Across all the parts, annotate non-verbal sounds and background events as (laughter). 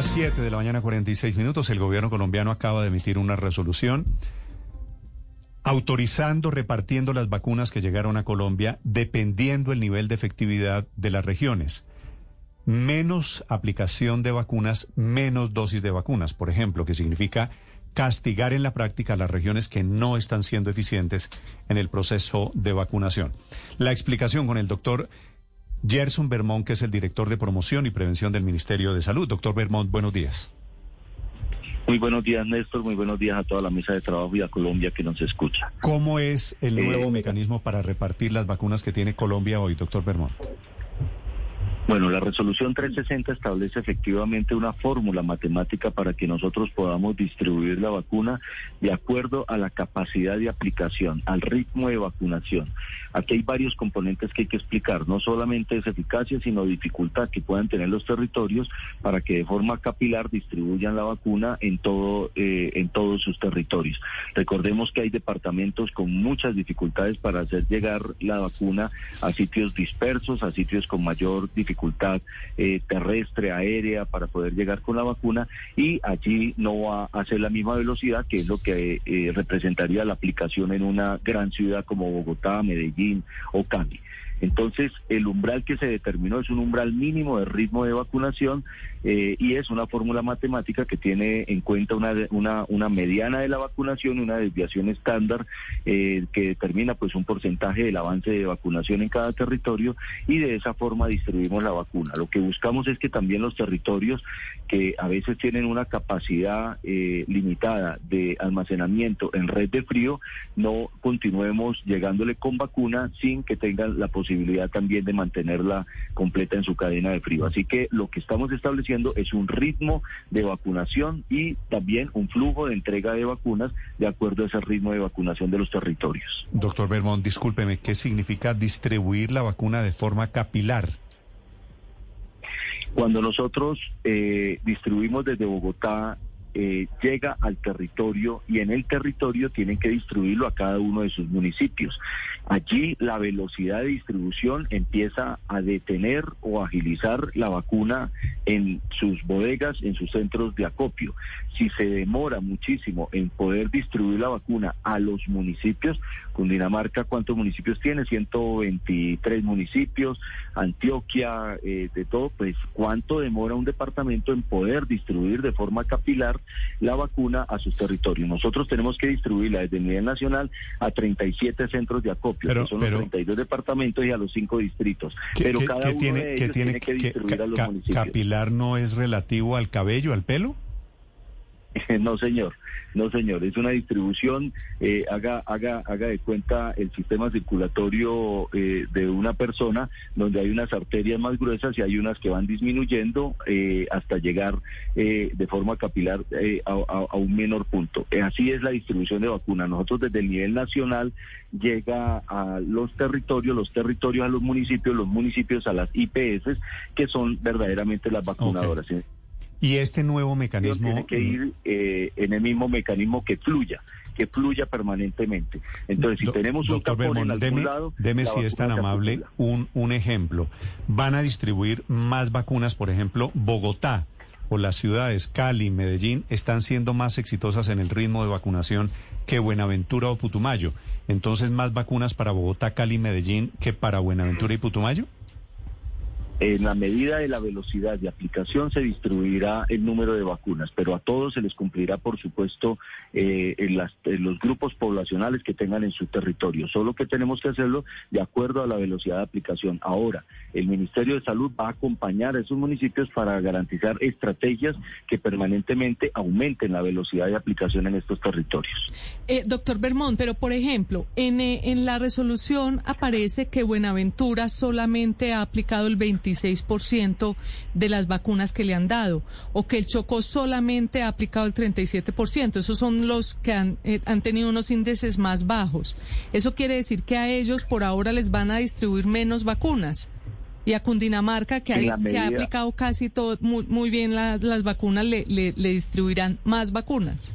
las 7 de la mañana 46 minutos, el gobierno colombiano acaba de emitir una resolución autorizando, repartiendo las vacunas que llegaron a Colombia dependiendo el nivel de efectividad de las regiones. Menos aplicación de vacunas, menos dosis de vacunas, por ejemplo, que significa castigar en la práctica a las regiones que no están siendo eficientes en el proceso de vacunación. La explicación con el doctor Gerson Bermón, que es el director de promoción y prevención del Ministerio de Salud. Doctor Bermón, buenos días. Muy buenos días, Néstor. Muy buenos días a toda la mesa de trabajo y a Colombia que nos escucha. ¿Cómo es el nuevo eh, mecanismo para repartir las vacunas que tiene Colombia hoy, doctor Bermón? Bueno, la resolución 360 establece efectivamente una fórmula matemática para que nosotros podamos distribuir la vacuna de acuerdo a la capacidad de aplicación, al ritmo de vacunación. Aquí hay varios componentes que hay que explicar, no solamente es eficacia, sino dificultad que puedan tener los territorios para que de forma capilar distribuyan la vacuna en todo eh, en todos sus territorios. Recordemos que hay departamentos con muchas dificultades para hacer llegar la vacuna a sitios dispersos, a sitios con mayor dificultad dificultad eh, terrestre, aérea, para poder llegar con la vacuna y allí no va a ser la misma velocidad que es lo que eh, representaría la aplicación en una gran ciudad como Bogotá, Medellín o Cali. Entonces, el umbral que se determinó es un umbral mínimo de ritmo de vacunación eh, y es una fórmula matemática que tiene en cuenta una, una, una mediana de la vacunación, una desviación estándar eh, que determina pues un porcentaje del avance de vacunación en cada territorio y de esa forma distribuimos la vacuna. Lo que buscamos es que también los territorios que a veces tienen una capacidad eh, limitada de almacenamiento en red de frío, no continuemos llegándole con vacuna sin que tengan la posibilidad posibilidad también de mantenerla completa en su cadena de frío. Así que lo que estamos estableciendo es un ritmo de vacunación y también un flujo de entrega de vacunas de acuerdo a ese ritmo de vacunación de los territorios. Doctor Bermón, discúlpeme, ¿qué significa distribuir la vacuna de forma capilar? Cuando nosotros eh, distribuimos desde Bogotá eh, llega al territorio y en el territorio tienen que distribuirlo a cada uno de sus municipios. Allí la velocidad de distribución empieza a detener o agilizar la vacuna en sus bodegas, en sus centros de acopio. Si se demora muchísimo en poder distribuir la vacuna a los municipios, Cundinamarca, ¿cuántos municipios tiene? 123 municipios, Antioquia, eh, de todo, pues ¿cuánto demora un departamento en poder distribuir de forma capilar la vacuna a sus territorios. Nosotros tenemos que distribuirla desde el nivel nacional a 37 centros de acopio, que son los 32 departamentos y a los 5 distritos. pero cada uno tiene, de ellos tiene, que distribuir a los municipios. ¿Capilar no es relativo al cabello, al pelo? (laughs) no, señor. No, señor, es una distribución, eh, haga, haga, haga de cuenta el sistema circulatorio eh, de una persona donde hay unas arterias más gruesas y hay unas que van disminuyendo eh, hasta llegar de forma capilar a, a, un menor punto. así es la distribución de vacunas. Nosotros desde el nivel nacional llega a los territorios, los territorios a los municipios, los municipios a las IPS, que son verdaderamente las vacunadoras. Y este nuevo mecanismo... Tiene que ir eh, en el mismo mecanismo que fluya que fluya permanentemente. Entonces, si tenemos un tapón en algún lado... Deme, si es tan amable, un, un ejemplo. Van a distribuir más vacunas, por ejemplo, Bogotá o las ciudades Cali, Medellín, están siendo más exitosas en el ritmo de vacunación que Buenaventura o Putumayo. Entonces, más vacunas para Bogotá, Cali, Medellín que para Buenaventura y Putumayo. En la medida de la velocidad de aplicación se distribuirá el número de vacunas, pero a todos se les cumplirá, por supuesto, eh, en, los grupos poblacionales que tengan en su territorio. Solo que tenemos que hacerlo de acuerdo a la velocidad de aplicación. Ahora, el Ministerio de Salud va a acompañar a esos municipios para garantizar estrategias que permanentemente aumenten la velocidad de aplicación en estos territorios. Eh, doctor Bermón, pero por ejemplo, en, eh, en la resolución aparece que Buenaventura solamente ha aplicado el 20 ciento de las vacunas que le han dado, o que el Chocó solamente ha aplicado el 37%. Esos son los que han, eh, han tenido unos índices más bajos. Eso quiere decir que a ellos por ahora les van a distribuir menos vacunas. Y a Cundinamarca, que, ha, que ha aplicado casi todo, muy, muy bien las vacunas, le, le, le distribuirán más vacunas.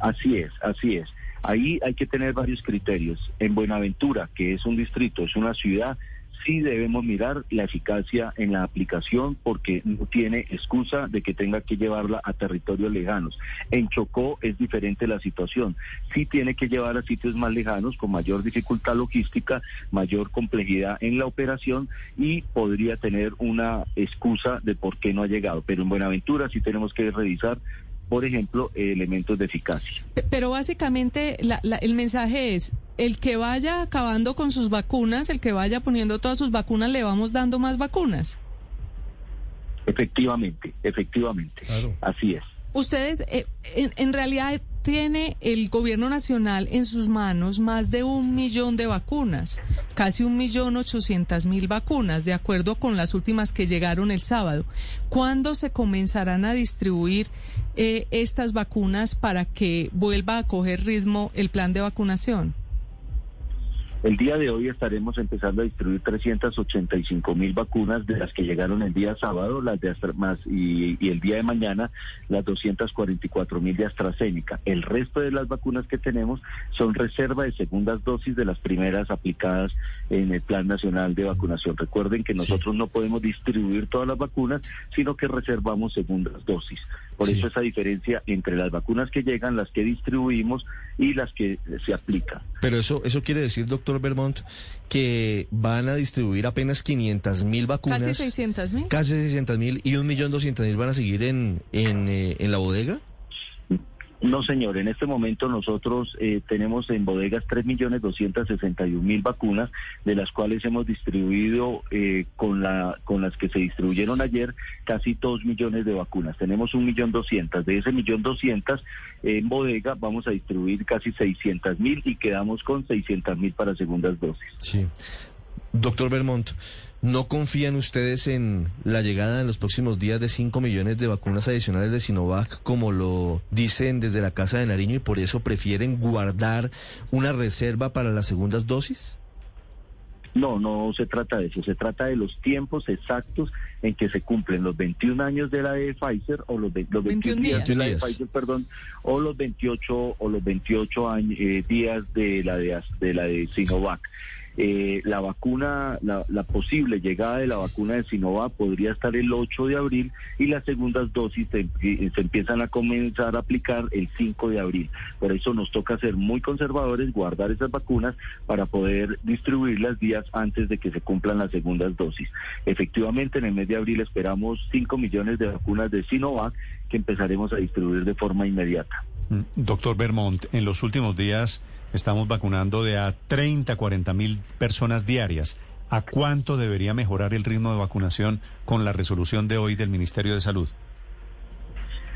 Así es, así es. Ahí hay que tener varios criterios. En Buenaventura, que es un distrito, es una ciudad, sí debemos mirar la eficacia en la aplicación porque no tiene excusa de que tenga que llevarla a territorios lejanos. En Chocó es diferente la situación. Sí tiene que llevar a sitios más lejanos con mayor dificultad logística, mayor complejidad en la operación y podría tener una excusa de por qué no ha llegado. Pero en Buenaventura sí tenemos que revisar por ejemplo, elementos de eficacia. Pero básicamente el mensaje es, el que vaya acabando con sus vacunas, el que vaya poniendo todas sus vacunas, le vamos dando más vacunas. Efectivamente, efectivamente. Así es. Ustedes, eh, en, realidad, tiene el gobierno nacional en sus manos más de un millón de vacunas, casi un millón ochocientas mil vacunas, de acuerdo con las últimas que llegaron el sábado. ¿Cuándo se comenzarán a distribuir eh, estas vacunas para que vuelva a coger ritmo el plan de vacunación? El día de hoy estaremos empezando a distribuir 385 mil vacunas de las que llegaron el día sábado, las de más y, el día de mañana las 244 mil de AstraZeneca. El resto de las vacunas que tenemos son reserva de segundas dosis de las primeras aplicadas en el Plan Nacional de Vacunación. Recuerden que nosotros no podemos distribuir todas las vacunas, sino que reservamos segundas dosis. Por eso esa diferencia entre las vacunas que llegan, las que distribuimos y las que se aplican. Pero eso, eso quiere decir, doctor Vermont, que van a distribuir apenas 500 mil vacunas. Casi 600 mil. Casi 600 mil y 1.200.000 van a seguir en, en, eh, en la bodega. No, señor. En este momento nosotros eh, tenemos en bodegas 3.261.000 vacunas, de las cuales hemos distribuido eh, con, la, con las que se distribuyeron ayer casi 2 millones de vacunas. Tenemos 1.200.000. De ese 1.200.000 en bodega vamos a distribuir casi 600.000 y quedamos con 600.000 para segundas dosis. Sí. Doctor Vermont, ¿no confían ustedes en la llegada en los próximos días de 5 millones de vacunas adicionales de Sinovac, como lo dicen desde la Casa de Nariño, y por eso prefieren guardar una reserva para las segundas dosis? No, no se trata de eso, se trata de los tiempos exactos en que se cumplen los 21 años de la de Pfizer o los, los 21, días, de la de Pfizer, perdón, o los 28 o los 28 años, eh, días de la de, de la de Sinovac. Eh, la vacuna, la, posible llegada de la vacuna de Sinovac podría estar el 8 de abril y las segundas dosis se, empiezan a comenzar a aplicar el 5 de abril. Por eso nos toca ser muy conservadores, guardar esas vacunas para poder distribuirlas días antes de que se cumplan las segundas dosis. Efectivamente, en el mes de abril esperamos 5 millones de vacunas de Sinovac que empezaremos a distribuir de forma inmediata. Mm, doctor Bermont, en los últimos días Estamos vacunando de a 30, 40 mil personas diarias. ¿A cuánto debería mejorar el ritmo de vacunación con la resolución de hoy del Ministerio de Salud?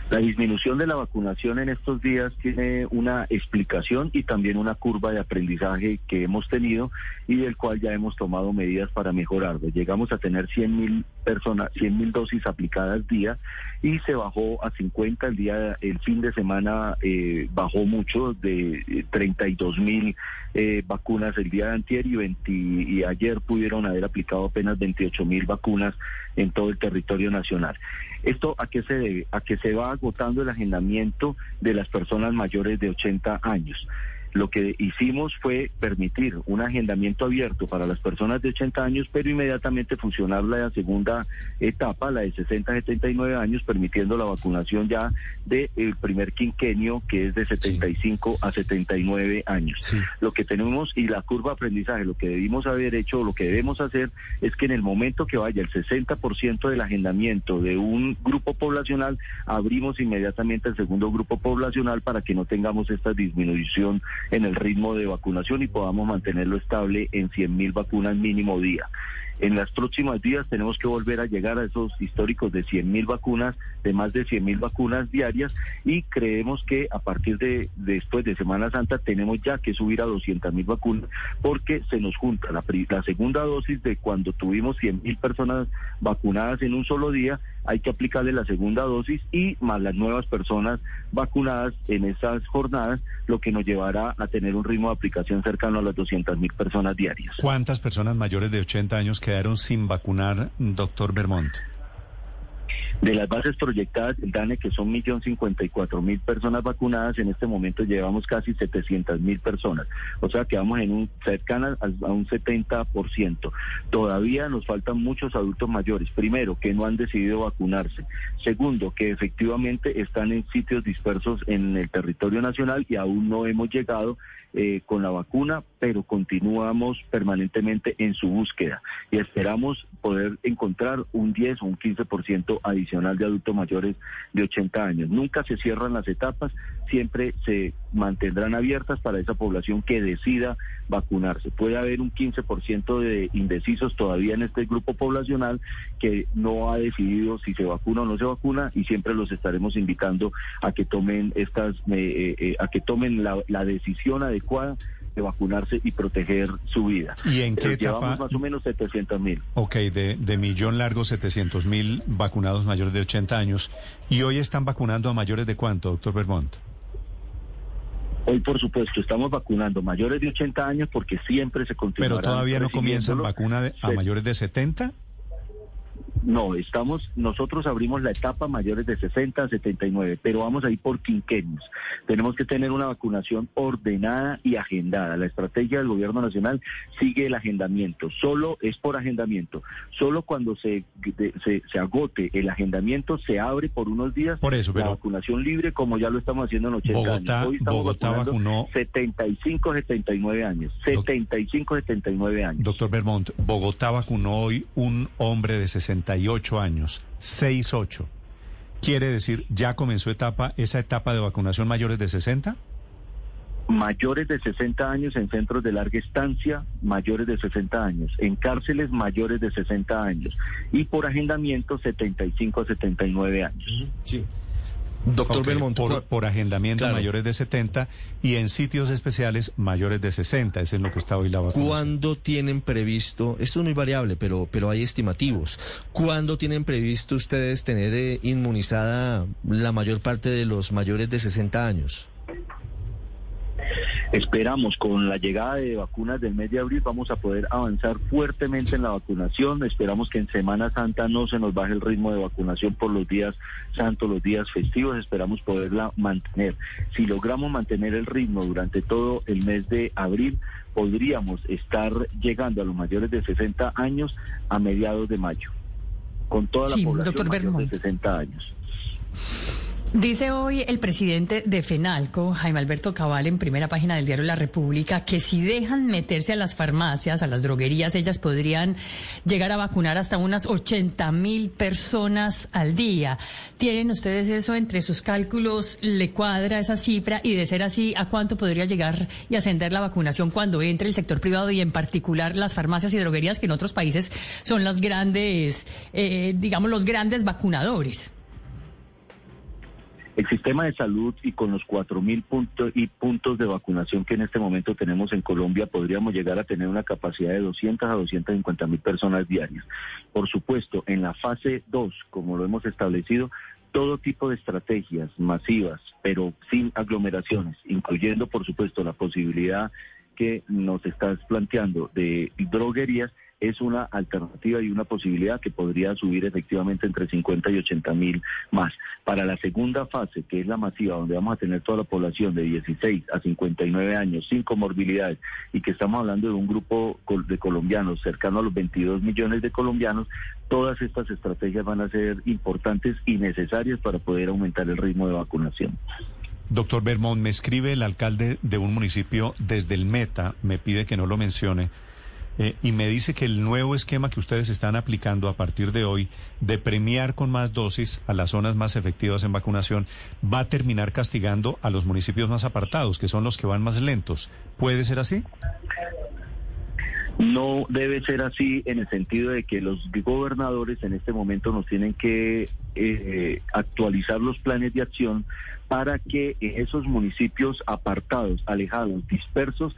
La disminución de la vacunación en estos días tiene una explicación y también una curva de aprendizaje que hemos tenido y del cual ya hemos tomado medidas para mejorarlo. Llegamos a tener 100 mil personas, 100 mil dosis aplicadas día y se bajó a 50 el día, el fin de semana eh, bajó mucho de 32 mil eh, vacunas el día de antier y, y ayer pudieron haber aplicado apenas 28 mil vacunas en todo el territorio nacional. ¿Esto a qué se debe? A que se va agotando el agendamiento de las personas mayores de 80 años. Lo que hicimos fue permitir un agendamiento abierto para las personas de 80 años, pero inmediatamente fusionar la segunda etapa, la de 60 a 79 años, permitiendo la vacunación ya del primer quinquenio, que es de 75 a 79 años. Lo que tenemos y la curva de aprendizaje, lo que debimos haber hecho, lo que debemos hacer es que en el momento que vaya el 60% del agendamiento de un grupo poblacional, abrimos inmediatamente el segundo grupo poblacional para que no tengamos esta disminución en el ritmo de vacunación y podamos mantenerlo estable en 100 mil vacunas mínimo día. En las próximas días tenemos que volver a llegar a esos históricos de 100 mil vacunas, de más de 100 mil vacunas diarias y creemos que a partir de, después de Semana Santa tenemos ya que subir a 200 mil vacunas porque se nos junta la, la segunda dosis de cuando tuvimos 100 mil personas vacunadas en un solo día, hay que aplicarle la segunda dosis y más las nuevas personas vacunadas en esas jornadas, lo que nos llevará a tener un ritmo de aplicación cercano a las 200 mil personas diarias. ¿Cuántas personas mayores de 80 años quedaron sin vacunar, doctor Vermont? De las bases proyectadas del DANE, que son 1.054.000 personas vacunadas, en este momento llevamos casi 700.000 personas. O sea que vamos en un cercana a un 70%. Todavía nos faltan muchos adultos mayores. Primero, que no han decidido vacunarse. Segundo, que efectivamente están en sitios dispersos en el territorio nacional y aún no hemos llegado eh, con la vacuna, pero continuamos permanentemente en su búsqueda y esperamos poder encontrar un 10 o un 15% adicional de adultos mayores de 80 años. Nunca se cierran las etapas, siempre se mantendrán abiertas para esa población que decida vacunarse. Puede haber un 15% de indecisos todavía en este grupo poblacional que no ha decidido si se vacuna o no se vacuna y siempre los estaremos invitando a que tomen estas, eh, eh, a que tomen la, la decisión adecuada de vacunarse y proteger su vida. ¿Y en qué etapa? Llevamos más o menos 700 mil. Ok, de, de millón largo 700 mil vacunados mayores de 80 años. ¿Y hoy están vacunando a mayores de cuánto, doctor Vermont? Hoy, por supuesto, estamos vacunando mayores de 80 años porque siempre se continúa. ¿Pero todavía no comienzan vacuna de, a mayores de 70? No, estamos, nosotros abrimos la etapa mayores de 60 a 79, pero vamos a ir por quinquenios. Tenemos que tener una vacunación ordenada y agendada. La estrategia del gobierno nacional sigue el agendamiento. Solo es por agendamiento. Solo cuando se, se, se agote el agendamiento se abre por unos días por eso, pero la vacunación libre, como ya lo estamos haciendo en 80 Bogotá, años. Hoy estamos Bogotá vacunó 75, 79 años. 75, 79 años. Doctor Vermont, Bogotá vacunó hoy un hombre de 60 años, 6-8. ¿Quiere decir, ya comenzó etapa, esa etapa de vacunación mayores de 60? Mayores de 60 años en centros de larga estancia, mayores de 60 años, en cárceles mayores de 60 años y por agendamiento 75 a 79 años. Sí. Doctor okay, Belmont, por, por agendamiento claro. mayores de 70 y en sitios especiales mayores de 60, eso es lo que está hoy la vacuna. ¿Cuándo tienen previsto, esto es muy variable, pero, pero hay estimativos, ¿cuándo tienen previsto ustedes tener eh, inmunizada la mayor parte de los mayores de 60 años? Esperamos con la llegada de vacunas del mes de abril vamos a poder avanzar fuertemente en la vacunación. Esperamos que en Semana Santa no se nos baje el ritmo de vacunación por los días santos, los días festivos. Esperamos poderla mantener. Si logramos mantener el ritmo durante todo el mes de abril, podríamos estar llegando a los mayores de 60 años a mediados de mayo, con toda la sí, población mayor de 60 años. Dice hoy el presidente de FENALCO, Jaime Alberto Cabal, en primera página del diario La República, que si dejan meterse a las farmacias, a las droguerías, ellas podrían llegar a vacunar hasta unas 80 mil personas al día. ¿Tienen ustedes eso entre sus cálculos? ¿Le cuadra esa cifra? Y de ser así, ¿a cuánto podría llegar y ascender la vacunación cuando entre el sector privado y en particular las farmacias y droguerías, que en otros países son las grandes, eh, digamos, los grandes vacunadores? El sistema de salud y con los 4.000 puntos y puntos de vacunación que en este momento tenemos en Colombia, podríamos llegar a tener una capacidad de 200 a 250 mil personas diarias. Por supuesto, en la fase 2, como lo hemos establecido, todo tipo de estrategias masivas, pero sin aglomeraciones, incluyendo, por supuesto, la posibilidad que nos estás planteando de droguerías, es una alternativa y una posibilidad que podría subir efectivamente entre 50 y 80 mil más. Para la segunda fase, que es la masiva, donde vamos a tener toda la población de 16 a 59 años sin comorbilidades y que estamos hablando de un grupo de colombianos cercano a los 22 millones de colombianos, todas estas estrategias van a ser importantes y necesarias para poder aumentar el ritmo de vacunación. Doctor Bermond, me escribe el alcalde de un municipio desde el Meta, me pide que no lo mencione eh, y me dice que el nuevo esquema que ustedes están aplicando a partir de hoy de premiar con más dosis a las zonas más efectivas en vacunación va a terminar castigando a los municipios más apartados, que son los que van más lentos. ¿Puede ser así? No debe ser así en el sentido de que los gobernadores en este momento nos tienen que eh, actualizar los planes de acción para que esos municipios apartados, alejados, dispersos,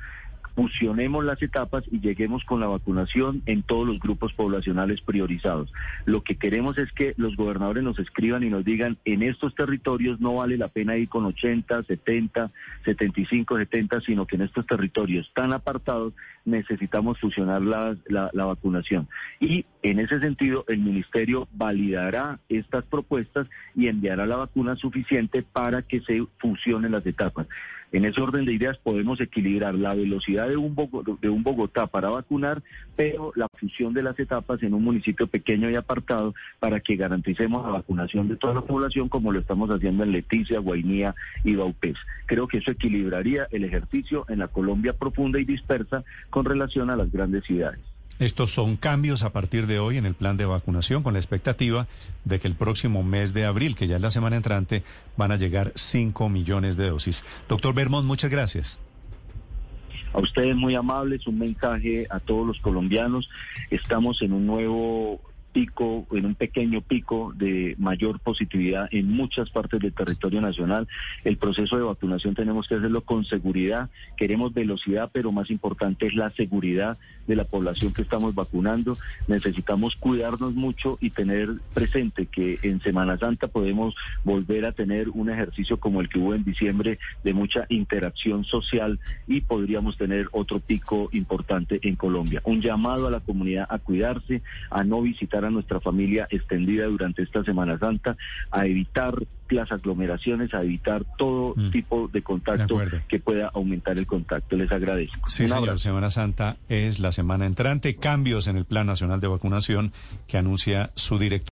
fusionemos las etapas y lleguemos con la vacunación en todos los grupos poblacionales priorizados. Lo que queremos es que los gobernadores nos escriban y nos digan, en estos territorios no vale la pena ir con 80, 70, 75, 70, sino que en estos territorios tan apartados necesitamos fusionar la, la vacunación. Y en ese sentido, el Ministerio validará estas propuestas y enviará la vacuna suficiente para que se fusionen las etapas. En ese orden de ideas podemos equilibrar la velocidad de un, Bogotá, de un Bogotá para vacunar, pero la fusión de las etapas en un municipio pequeño y apartado para que garanticemos la vacunación de toda la población como lo estamos haciendo en Leticia, Guainía y Baupés. Creo que eso equilibraría el ejercicio en la Colombia profunda y dispersa con relación a las grandes ciudades. Estos son cambios a partir de hoy en el plan de vacunación con la expectativa de que el próximo mes de abril, que ya es la semana entrante, van a llegar 5 millones de dosis. Doctor Bermond, muchas gracias. A ustedes muy amables, un mensaje a todos los colombianos. Estamos en un nuevo pico, en un pequeño pico de mayor positividad en muchas partes del territorio nacional. El proceso de vacunación tenemos que hacerlo con seguridad. Queremos velocidad, pero más importante es la seguridad de la población que estamos vacunando. Necesitamos cuidarnos mucho y tener presente que en Semana Santa podemos volver a tener un ejercicio como el que hubo en diciembre de mucha interacción social y podríamos tener otro pico importante en Colombia. Un llamado a la comunidad a cuidarse, a no visitar a nuestra familia extendida durante esta Semana Santa, a evitar las aglomeraciones, a evitar todo mm. tipo de contacto que pueda aumentar el contacto. Les agradezco. Sí, señor. Semana Santa es la semana entrante. Cambios en el Plan Nacional de Vacunación que anuncia su director.